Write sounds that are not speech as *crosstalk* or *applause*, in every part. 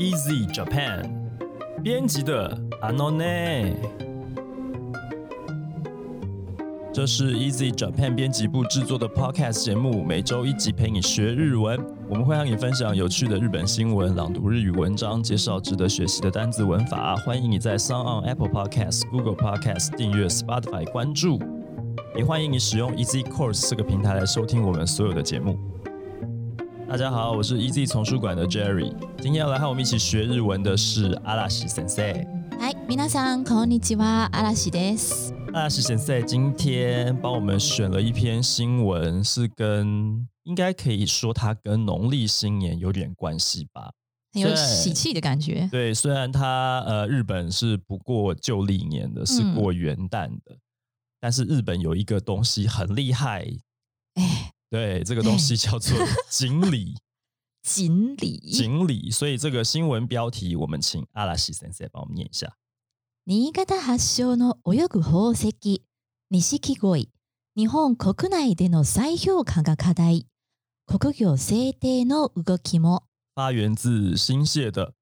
Easy Japan 编辑的阿诺内，这是 Easy Japan 编辑部制作的 Podcast 节目，每周一集陪你学日文。我们会和你分享有趣的日本新闻、朗读日语文章、介绍值得学习的单字文法。欢迎你在 s o n on Apple Podcast、Google Podcast 订阅 Spotify 关注，也欢迎你使用 Easy Course 这个平台来收听我们所有的节目。大家好，我是 Easy 丛书馆的 Jerry。今天要来和我们一起学日文的是阿拉西先生。嗨，皆さんこんにちは、阿拉西です。阿拉西先生今天帮我们选了一篇新闻，是跟应该可以说它跟农历新年有点关系吧，很有喜气的感觉。对，虽然它呃日本是不过旧历年的，是过元旦的，但是日本有一个东西很厉害，哎。 对，这个东西叫做*laughs* 锦鲤。锦鲤，锦鲤。所以这个新闻标题，我们请阿拉西先生帮我们念一下。新潟発祥の泳ぐ宝石、錦鯉。日本国内での再評価が課題。国業制定の動きも。发源自新泻的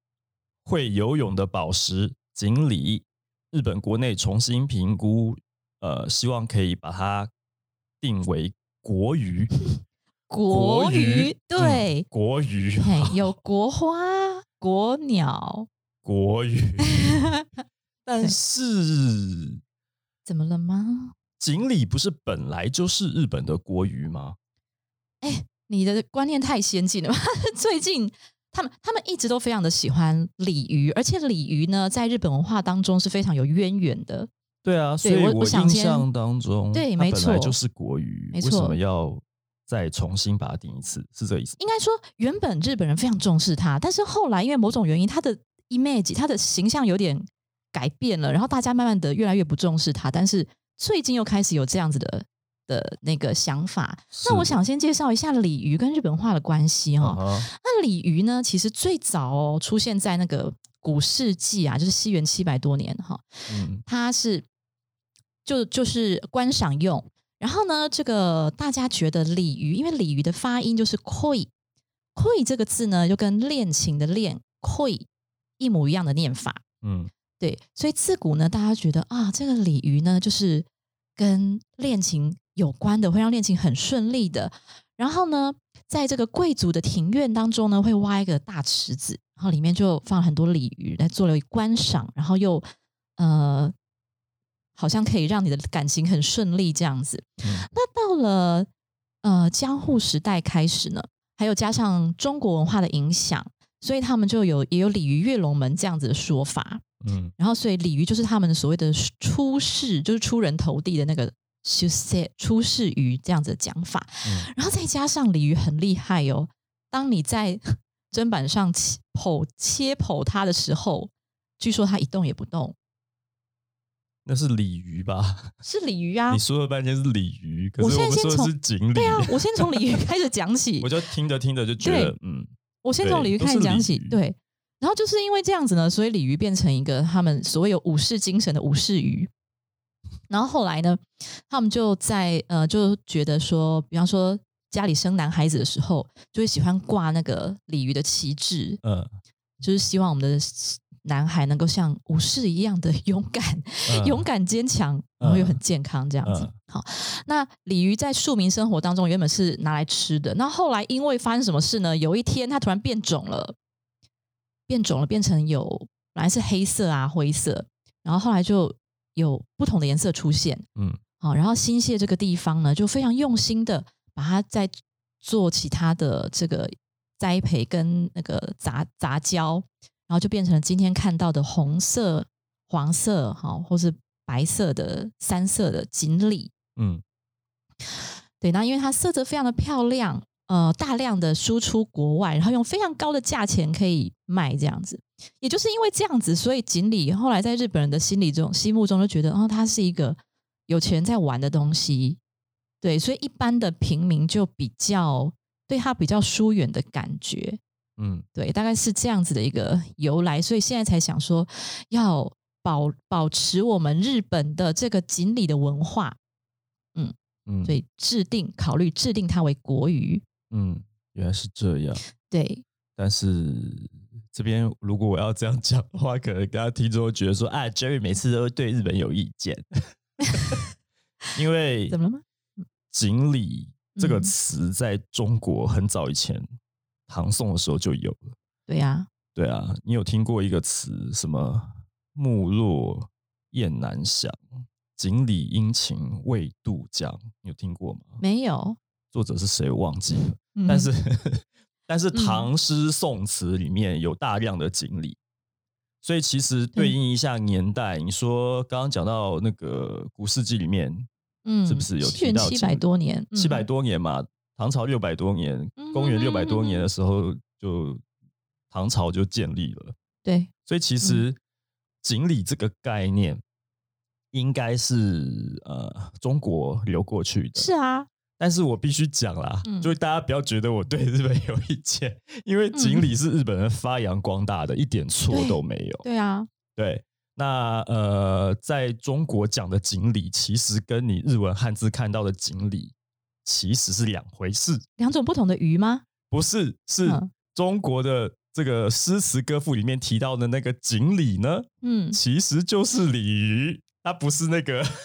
会游泳的宝石锦鲤，日本国内重新评估，呃，希望可以把它定为。 国鱼，*laughs* 国鱼，对，国鱼，有国花、国鸟、*laughs* 国鱼，*laughs* 但是怎么了吗？锦鲤不是本来就是日本的国鱼吗？哎，你的观念太先进了吧。最近他们他们一直都非常的喜欢鲤鱼，而且鲤鱼呢，在日本文化当中是非常有渊源的。对啊，所以我印象当中，对，没错，就是国语，为什么要再重新把它定一次？是这意思？应该说，原本日本人非常重视它，但是后来因为某种原因，它的 image，它的形象有点改变了，然后大家慢慢的越来越不重视它。但是最近又开始有这样子的的那个想法。那我想先介绍一下鲤鱼跟日本话的关系哈。那鲤鱼呢，其实最早哦出现在那个古世纪啊，就是西元七百多年哈。嗯，它是。就就是观赏用，然后呢，这个大家觉得鲤鱼，因为鲤鱼的发音就是 “koi”，“koi” 这个字呢，就跟恋情的“恋 ”“koi” 一模一样的念法。嗯，对，所以自古呢，大家觉得啊，这个鲤鱼呢，就是跟恋情有关的，会让恋情很顺利的。然后呢，在这个贵族的庭院当中呢，会挖一个大池子，然后里面就放很多鲤鱼来做了观赏，然后又呃。好像可以让你的感情很顺利这样子。那到了呃江户时代开始呢，还有加上中国文化的影响，所以他们就有也有鲤鱼跃龙门这样子的说法。嗯，然后所以鲤鱼就是他们所谓的出世，就是出人头地的那个出世出世鱼这样子的讲法。然后再加上鲤鱼很厉害哦，当你在砧板上剖切剖它的时候，据说它一动也不动。那是鲤鱼吧？*laughs* 是鲤鱼啊！你说了半天是鲤鱼，可是我们说的是锦鲤。对啊，我先从鲤鱼 *laughs* 开始讲起。我就听着听着就觉得，嗯，我先从鲤鱼开始讲起。对，然后就是因为这样子呢，所以鲤鱼变成一个他们所谓有武士精神的武士鱼。然后后来呢，他们就在呃，就觉得说，比方说家里生男孩子的时候，就会喜欢挂那个鲤鱼的旗帜，嗯，就是希望我们的。男孩能够像武士一样的勇敢、勇敢坚强，然后又很健康这样子。好，那鲤鱼在庶民生活当中原本是拿来吃的，那后来因为发生什么事呢？有一天它突然变种了，变种了，变成有本来是黑色啊、灰色，然后后来就有不同的颜色出现。嗯，好，然后新泻这个地方呢，就非常用心的把它在做其他的这个栽培跟那个杂杂交。然后就变成了今天看到的红色、黄色，哈，或是白色的三色的锦鲤。嗯，对，那因为它色泽非常的漂亮，呃，大量的输出国外，然后用非常高的价钱可以卖这样子。也就是因为这样子，所以锦鲤后来在日本人的心里中、心目中就觉得，哦，它是一个有钱人在玩的东西。对，所以一般的平民就比较对它比较疏远的感觉。嗯，对，大概是这样子的一个由来，所以现在才想说要保保持我们日本的这个锦鲤的文化，嗯嗯，所以制定考虑制定它为国语。嗯，原来是这样。对，但是这边如果我要这样讲的话，可能大家听众觉得说，啊，Jerry 每次都对日本有意见，*laughs* 因为怎么了吗？锦鲤这个词在中国很早以前，唐宋的时候就有了。对呀，对啊，你有听过一个词什么“木落雁南翔，锦鲤殷勤未渡江”，你有听过吗？没有。作者是谁？忘记了。但是，*laughs* 但是唐诗宋词里面有大量的锦鲤，所以其实对应一下年代，你说刚刚讲到那个古世纪里面，嗯，是不是有提到七百多年？七百多年嘛，唐朝六百多年，公元六百多年的时候，就唐朝就建立了。对，所以其实锦鲤这个概念应该是呃中国流过去的。是啊。但是我必须讲啦，就大家不要觉得我对日本有意见，因为锦鲤是日本人发扬光大的，一点错都没有。对啊，对，那呃，在中国讲的锦鲤，其实跟你日文汉字看到的锦鲤其实是两回事，两种不同的鱼吗？不是，是中国的这个诗词歌赋里面提到的那个锦鲤呢，嗯，其实就是鲤鱼，它不是那个。*laughs*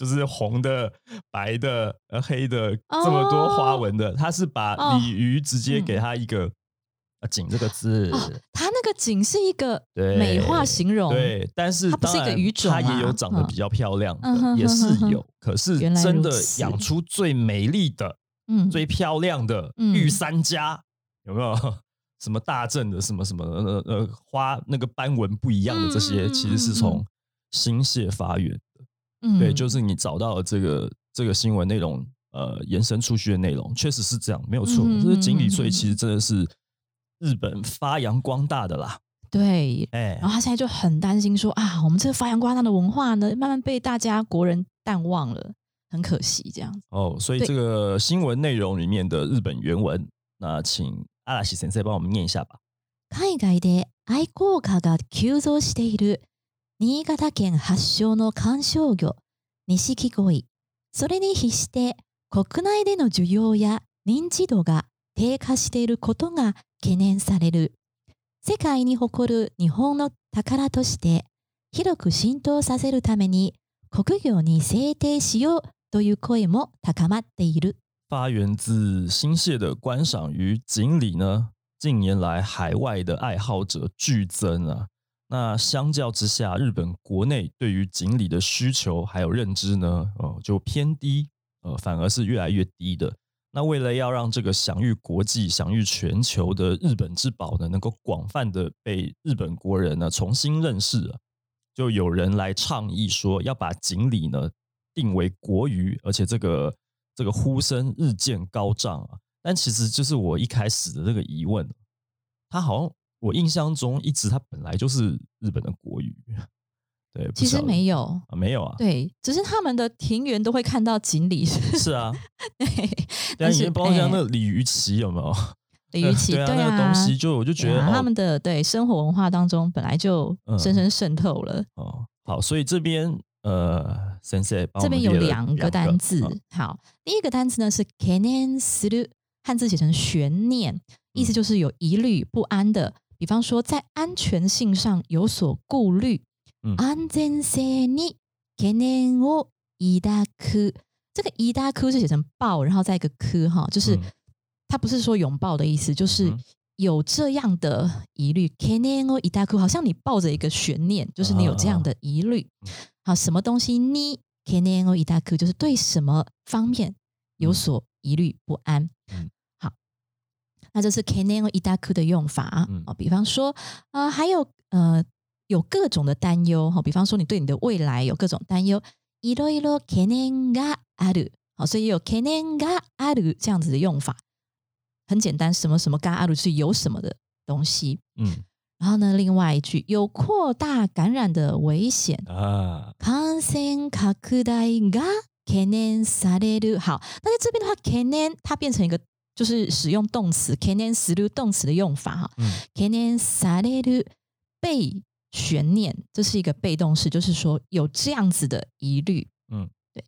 就是红的、白的、呃黑的，这么多花纹的，它是把鲤鱼直接给它一个“啊锦”这个字，它那个“锦”是一个美化形容，对，但是它不是一个鱼种，它也有长得比较漂亮的，也是有，可是真的养出最美丽的、嗯最漂亮的玉三家，有没有？*laughs* 什么大正的，什么什么呃呃花那个斑纹不一样的这些，其实是从新泻发源的。对，就是你找到了这个这个新闻内容，呃，延伸出去的内容，确实是这样，没有错。这是锦鲤所以其实真的是日本发扬光大的啦。对，哎，然后他现在就很担心说啊，我们这个发扬光大的文化呢，慢慢被大家国人淡忘了，很可惜这样子。哦，所以这个新闻内容里面的日本原文，那请阿拉西先生帮我们念一下吧。海外で愛好家が急増している。新潟県発祥の観賞魚、錦鯉。それに比して国内での需要や認知度が 低下していることが懸念される。世界に誇る日本の宝として広く浸透させるために国業に制定しようという声も高まっている。发源自新泻的观赏鱼锦鲤呢，近年来海外的爱好者剧增啊。那相较之下，日本国内对于锦鲤的需求还有认知呢，哦，就偏低，呃，反而是越来越低的。 那为了要让这个享誉国际、享誉全球的日本之宝呢，能够广泛的被日本国人呢重新认识，就有人来倡议说要把锦鲤呢定为国鱼，而且这个这个呼声日渐高涨啊。但其实就是我一开始的这个疑问，他好像。我印象中，一直它本来就是日本的国语，对，其实没有啊，没有啊，对，只是他们的庭园都会看到锦鲤，*laughs* 是啊，对，但是包括像那鲤鱼旗有没有？鲤 *laughs* 鱼旗，对啊，那个东西就我就觉得他们的对生活文化当中本来就深深渗透了。哦，好，所以这边呃，先生这边有两个单字，好，第一个单词呢是 “canen suru”，汉字写成悬念，意思就是有疑虑、不安的。比方说，在安全性上有所顾虑，安全性に懸念を抱く。这个抱く是写成抱，然后再一个く哈，就是它不是说拥抱的意思，就是有这样的疑虑。懸念を抱く，好像你抱着一个悬念，就是你有这样的疑虑。好，什么东西你懸念を抱く，就是对什么方面有所疑虑不安。那这是 canen o idaku 的用法啊，比方说啊，还有呃， 有各种的担忧哈，比方说你对你的未来有各种担忧，いろいろ canen ga aru，好，所以有 canen ga aru 这样子的用法，很简单，什么什么 ga aru 是有什么的东西，嗯，然后呢，另外一句有扩大感染的危险啊，感染拡大が懸念される，好，那在这边的话，canen 它变成一个。就是使用动词 c a n s l u 动词的用法哈 c a n s a l u 被 悬念，这是一个被动式，就是说有这样子的疑虑。嗯，对。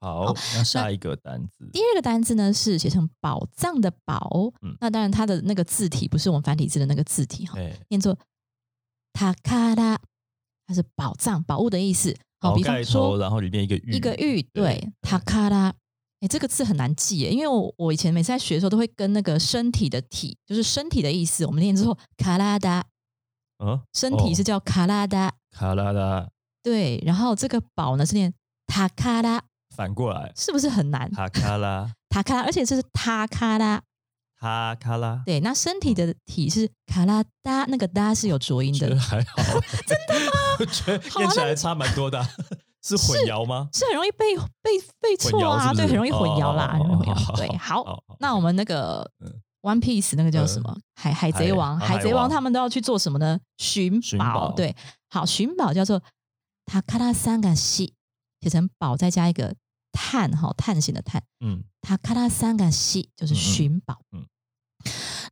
好，那下一个单字，第二个单字呢是写成宝藏的宝，那当然它的那个字体不是我们繁体字的那个字体哈，念作塔卡拉，它是宝藏、宝物的意思。好，比方说，然后里面一个玉，一个玉，对，塔卡拉。哎，这个字很难记耶，因为我我以前每次在学的时候，都会跟那个身体的体，就是身体的意思，我们念之后卡拉达，嗯，身体是叫卡拉达，卡拉达，对，然后这个宝呢是念塔卡拉，反过来是不是很难？塔卡拉，塔卡拉，而且这是塔卡拉，塔卡拉，对，那身体的体是卡拉达，那个达是有浊音的，还好，*laughs* 真的吗？我 *laughs* 觉得念起来差蛮多的。是混淆吗？是很容易被被被错啊，对，很容易混淆啦，很容易混淆。对，好，那我们那个 One Piece 那个叫什么？海海贼王，海贼王他们都要去做什么呢？寻宝。对，好，寻宝叫做塔卡拉三个西，写成宝再加一个探，哈，探险的探。嗯，塔卡拉三个西就是寻宝。嗯，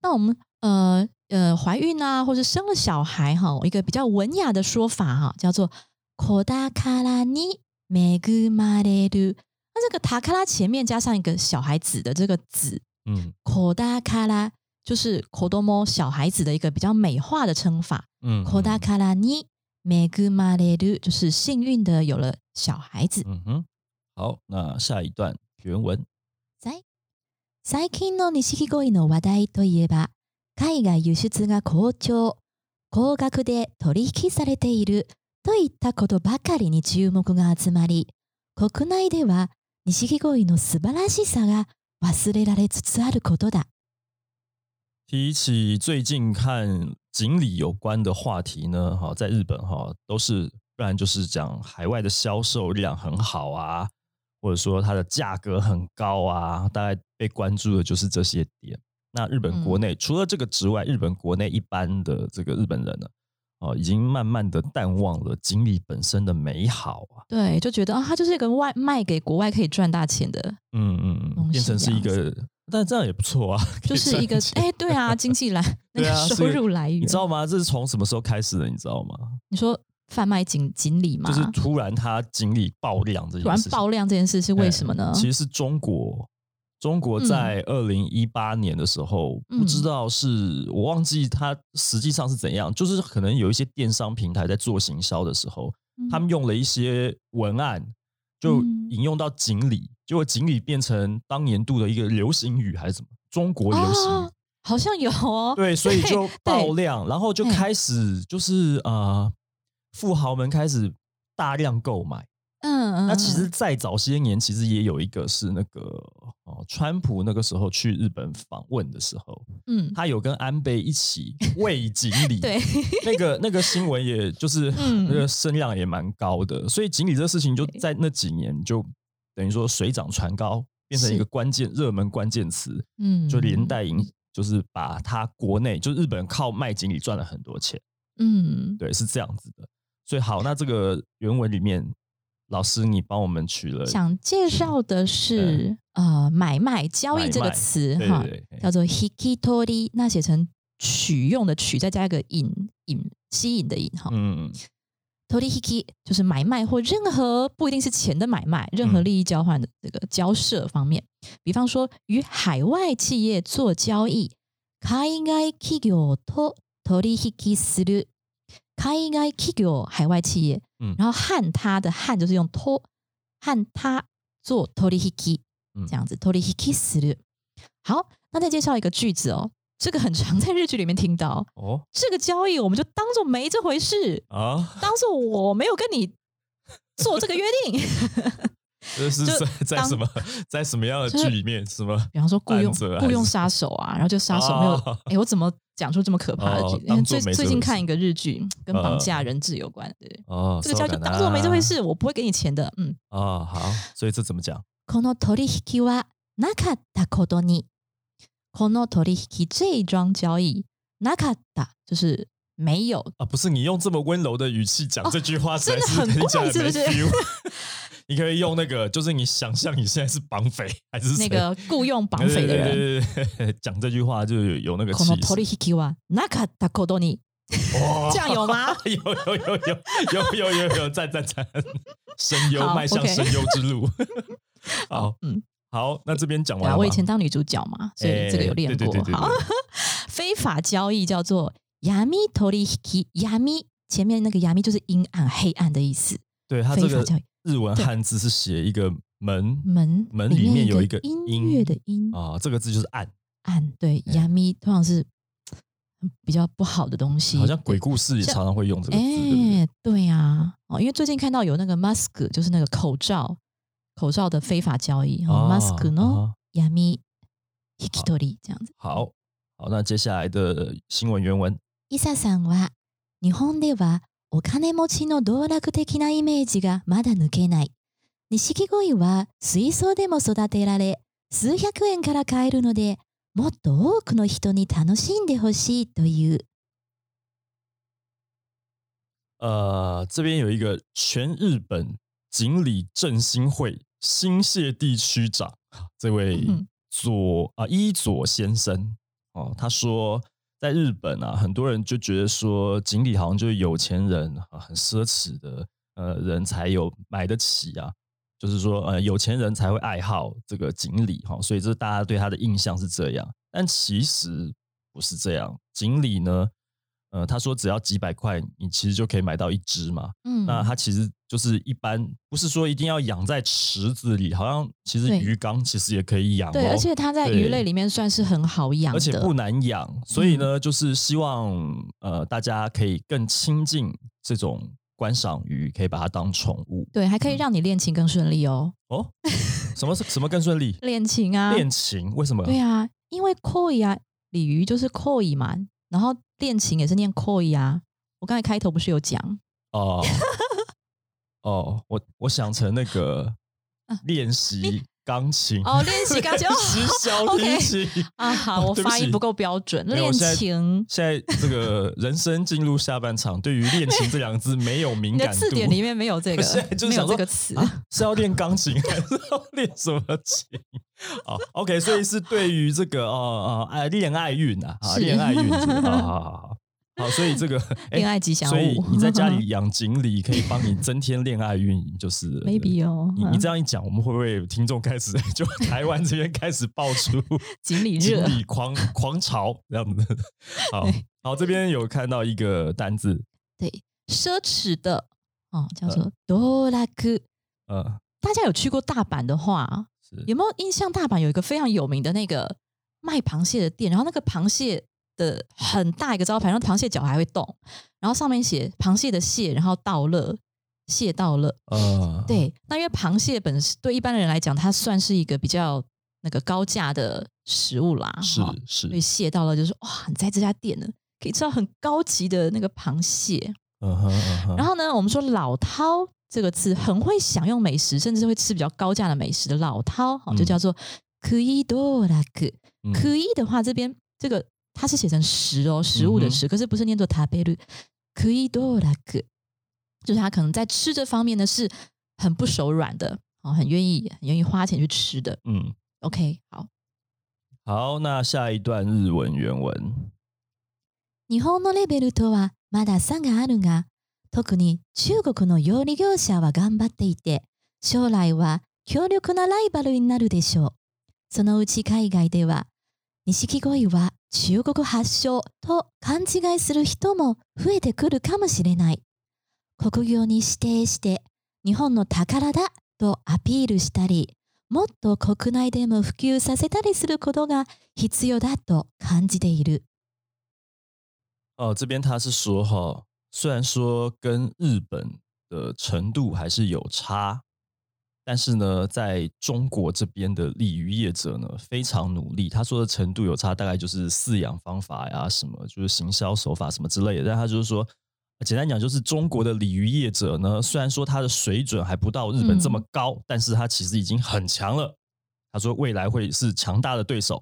那我们呃呃怀孕啊，或者生了小孩哈，一个比较文雅的说法哈，叫做。可达卡拉尼梅古马雷鲁，那这个塔卡拉前面加上一个小孩子的这个子，嗯，可达卡拉就是可多么小孩子的一个比较美化的称法，嗯，可达卡拉尼梅古马雷鲁就是幸运的有了小孩子，嗯哼，好，那下一段原文。在最近の錦鯉の話題といえば、海外輸出が好調、高額で取引されている。といったことばかりに注目が集まり、国内では錦鯉の素晴らしさが 忘れられつつあることだ。提起最近看锦鲤有关的话题呢，哈，在日本哈都是，不然就是讲海外的销售量很好啊，或者说它的价格很高啊，大概被关注的就是这些点。那日本国内除了这个之外，日本国内一般的这个日本人呢？ 哦，已经慢慢的淡忘了锦鲤本身的美好啊。对，就觉得啊，它就是一个外卖给国外可以赚大钱的，嗯嗯嗯，变成是一个，但这样也不错啊，就是一个哎，对啊，经济来 *laughs* 那个收入来源，你知道吗？这是从什么时候开始的？你知道吗？你说贩卖锦锦鲤吗？就是突然它锦鲤爆量这件事，突然爆量这件事是为什么呢？其实是中国。中国在二零一八年的时候，不知道是我忘记它实际上是怎样，就是可能有一些电商平台在做行销的时候，他们用了一些文案，就引用到锦鲤，结果锦鲤变成当年度的一个流行语还是什么？中国流行语。好像有哦，对，*laughs* 所以就爆量，然后就开始就是呃，富豪们开始大量购买。嗯，那其实再早些年，其实也有一个是那个哦，川普那个时候去日本访问的时候，嗯，他有跟安倍一起 *laughs* 喂锦鲤，对，那个那个新闻也就是那个声量也蛮高的，所以锦鲤这个事情就在那几年就等于说水涨船高，变成一个关键热门关键词，嗯，就连带影就是把他国内就日本靠卖锦鲤赚了很多钱，嗯，对，是这样子的，所以好，那这个原文里面。老师，你帮我们取了。想介绍的是呃，买卖交易这个词哈，叫做 hikitori，那写成取用的取，再加一个引引吸引的引哈。嗯，tori hiki 就是买卖或任何不一定是钱的买卖，任何利益交换的这个交涉方面。比方说，与海外企业做交易，海外企業と取引する。 海外企業海外企业，嗯，然后和他的和就是用托和他做 torihiki，这样子 torihiki する。好，那再介绍一个句子哦，这个很常在日剧里面听到哦。这个交易我们就当做没这回事啊，当做我没有跟你做这个约定。*laughs* 这是在在什么在什么样的剧里面？什么？比方说雇佣雇佣杀手啊，然后就杀手没有哎，我怎么讲出这么可怕的剧？因为最最近看一个日剧，跟绑架人质有关，对哦，这个叫就当做没这回事，我不会给你钱的。嗯哦，好，所以这怎么讲？この取引はなかったことに。この取引这一桩交易なかった就是没有啊，不是你用这么温柔的语气讲这句话，真的很怪，是不是？ 你可以用那个，就是你想象你现在是绑匪还是那个雇佣绑匪的人，*laughs* 讲这句话就有有那个气势。这样有吗？*laughs* 有有有有有有有有赞赞赞，声优迈向声优之路。*laughs* 好，嗯，好，那这边讲完。我以前当女主角嘛，所以这个有练过。好，非法交易叫做 yami tori，yami 前面那个 yami 就是阴暗、黑暗的意思。对，它这个日文汉字是写一个门门门里面有一个音乐的音啊，这个字就是暗暗。对，yami 通常是。比较不好的东西，好像鬼故事也常常会用这个字，对对呀，哦，因为最近看到有那个 mask，就是那个口罩，口罩的非法交易，mask 呢，yami hikitori 这样子。好，好，那接下来的新闻原文。伊萨さんは日本では お金持ちの道楽的なイメージがまだ抜けない。錦鯉は水槽でも育てられ、数百円から買えるので。もっと多くの人に楽しんでほしいという。呃，这边有一个全日本锦鲤振兴会新泻地区长，这位佐啊伊佐先生哦，他说，在日本啊，很多人就觉得说锦鲤好像就是有钱人啊，很奢侈的呃人才有买得起啊。就是说，呃，有钱人才会爱好这个锦鲤哈，所以这大家对他的印象是这样。但其实不是这样，锦鲤呢，呃，他说只要几百块，你其实就可以买到一只嘛。嗯，那它其实就是一般，不是说一定要养在池子里，好像其实鱼缸其实也可以养。对，而且它在鱼类里面算是很好养，而且不难养。所以呢，就是希望呃大家可以更亲近这种。观赏鱼可以把它当宠物，对，还可以让你练琴更顺利哦。哦，什么什么更顺利？练琴啊，练琴为什么？对啊，因为 koi 啊，鲤鱼就是 koi 嘛，然后练琴也是念 koi 啊。我刚才开头不是有讲？哦哦，我我想成那个 *laughs* 练习。钢琴哦，练习钢琴，*laughs* 时小提琴啊。好，我发音不够标准。练琴，现在这个人生进入下半场，对于练琴这两个字没有敏感度。字典里面没有这个，没有这个词。是要练钢琴还是要练什么琴？好，OK，所以是对于这个哦哦爱恋爱运啊，恋爱运，好好好 *laughs* 好。所以这个恋爱吉祥物，所以你在家里养锦鲤可以帮你增添恋爱运，就是 *laughs* maybe 哦。你你这样一讲，我们会不会听众开始 *laughs* 就台湾这边开始爆出锦鲤锦鲤狂狂潮这样子？好好，这边有看到一个单字，对，奢侈的哦，叫做多拉克。呃，大家有去过大阪的话，有没有印象？大阪有一个非常有名的那个卖螃蟹的店，然后那个螃蟹。的很大一个招牌，然后螃蟹脚还会动，然后上面写“螃蟹的蟹”，然后“道乐”，蟹道乐。嗯，对。那因为螃蟹本身对一般的人来讲，它算是一个比较那个高价的食物啦。是是。所以蟹道乐就是哇，你在这家店呢，可以吃到很高级的那个螃蟹。嗯哼嗯哼。然后呢，我们说“老饕”这个字，很会享用美食，甚至会吃比较高价的美食的老饕，好，就叫做“可以多拉克”。可以的话，这边这个。它是写成食哦，食物的食，可是不是念作塔贝鲁，可以多拉克，就是他可能在吃这方面呢是很不手软的哦，很愿意很愿意花钱去吃的。嗯，OK，好，好，那下一段日文原文。日本のレベルとはまだ差があるが、特に中国の料理業者は頑張っていて、将来は強力なライバルになるでしょう。そのうち海外では錦鯉は 中国発祥と勘違いする人も増えてくるかもしれない。国業に指定して日本の宝だとアピールしたり、もっと国内でも普及させたりすることが必要だと感じている。哦，这边他是说哈，虽然说跟日本的程度还是有差，但是呢，在中国这边的鲤鱼业者呢，非常努力。他说的程度有差，大概就是饲养方法呀，什么就是行销手法什么之类的。但他就是说，简单讲，就是中国的鲤鱼业者呢，虽然说他的水准还不到日本这么高，但是他其实已经很强了。他说未来会是强大的对手。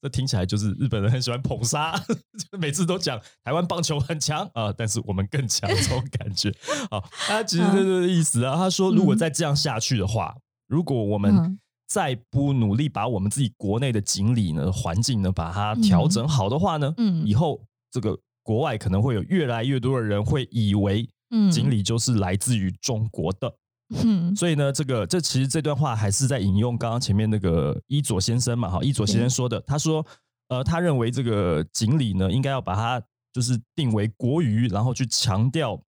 这听起来就是日本人很喜欢捧杀，*laughs* 每次都讲台湾棒球很强啊，但是我们更强这种感觉。好，他其实这个意思啊。他说，如果再这样下去的话，如果我们再不努力把我们自己国内的锦鲤呢环境呢把它调整好的话呢，嗯，以后这个国外可能会有越来越多的人会以为，嗯，锦鲤就是来自于中国的。嗯，所以呢，这个这其实这段话还是在引用刚刚前面那个伊佐先生嘛，哈，伊佐先生说的，他说，呃，他认为这个锦鲤呢，应该要把它就是定为国语，然后去强调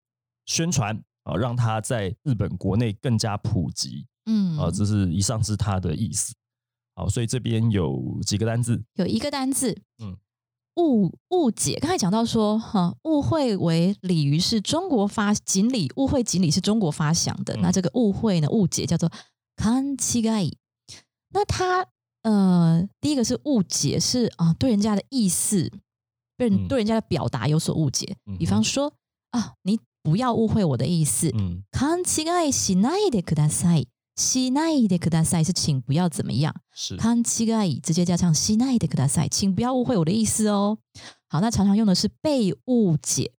宣传啊，让它在日本国内更加普及。嗯，啊，这是以上是他的意思。好，所以这边有几个单字，有一个单字，嗯。误误解，刚才讲到说，哈，误会为鲤鱼是中国发锦鲤，误会锦鲤是中国发祥的。那这个误会呢，误解叫做勘違那它呃，第一个是误解，是啊，对人家的意思，对对人家的表达有所误解。比方说啊，你不要误会我的意思。勘違いしないでください。 西奈的克大赛是请不要怎么样，是看七个以直接加上西奈的克大赛，请不要误会我的意思哦。好，那常常用的是被误解，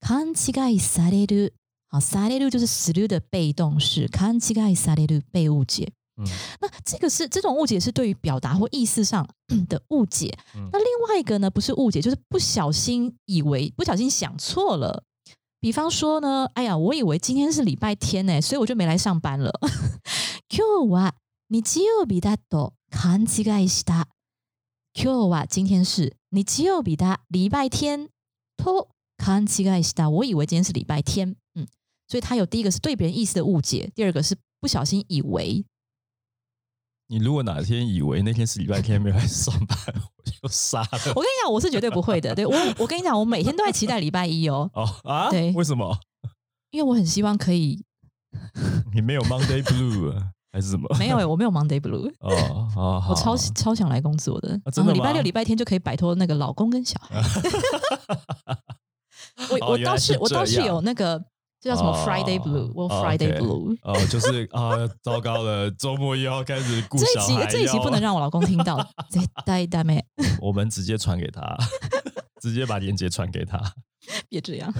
看七个以萨列鲁，好，萨列鲁就是死路的被动式，看七个以萨列鲁被误解。嗯，那这个是这种误解是对于表达或意思上 *coughs* 的误解。那另外一个呢，不是误解，就是不小心以为不小心想错了。比方说呢，哎呀，我以为今天是礼拜天呢，所以我就没来上班了。今日は日曜日だと勘違いした。今日は今天是日曜日だ礼拜天と勘違いした。我以为今天是礼拜天，嗯，所以他有第一个是对别人意思的误解，第二个是不小心以为。 你如果哪天以为那天是礼拜天没有来上班，*laughs* 我就杀了。我跟你讲，我是绝对不会的。对我，我跟你讲，我每天都在期待礼拜一哦。哦啊？对，为什么？因为我很希望可以。*laughs* 你没有 Monday Blue 还是什么？没有我没有 Monday Blue。*laughs* 哦哦，我超超想来工作的。真的礼拜六、礼拜天就可以摆脱那个老公跟小孩。我我倒是我倒是有那个。这叫什么 Friday Blue？我 Friday Blue。哦，就是啊，糟糕了，周末又要开始顾小孩。这一集不能让我老公听到，这呆呆妹。*laughs* 我们直接传给他，*laughs* 直接把链接传给他。*laughs* 别这样。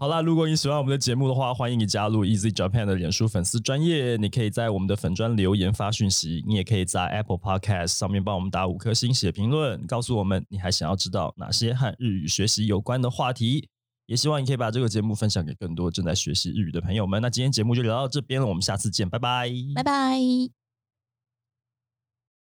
好啦，如果你喜欢我们的节目的话，欢迎你加入 Easy Japan 的脸书粉丝专业。你可以在我们的粉专留言发讯息，你也可以在 Apple Podcast 上面帮我们打五颗星写评论，告诉我们你还想要知道哪些和日语学习有关的话题。也希望你可以把这个节目分享给更多正在学习日语的朋友们。那今天节目就聊到这边了，我们下次见，拜拜，拜拜。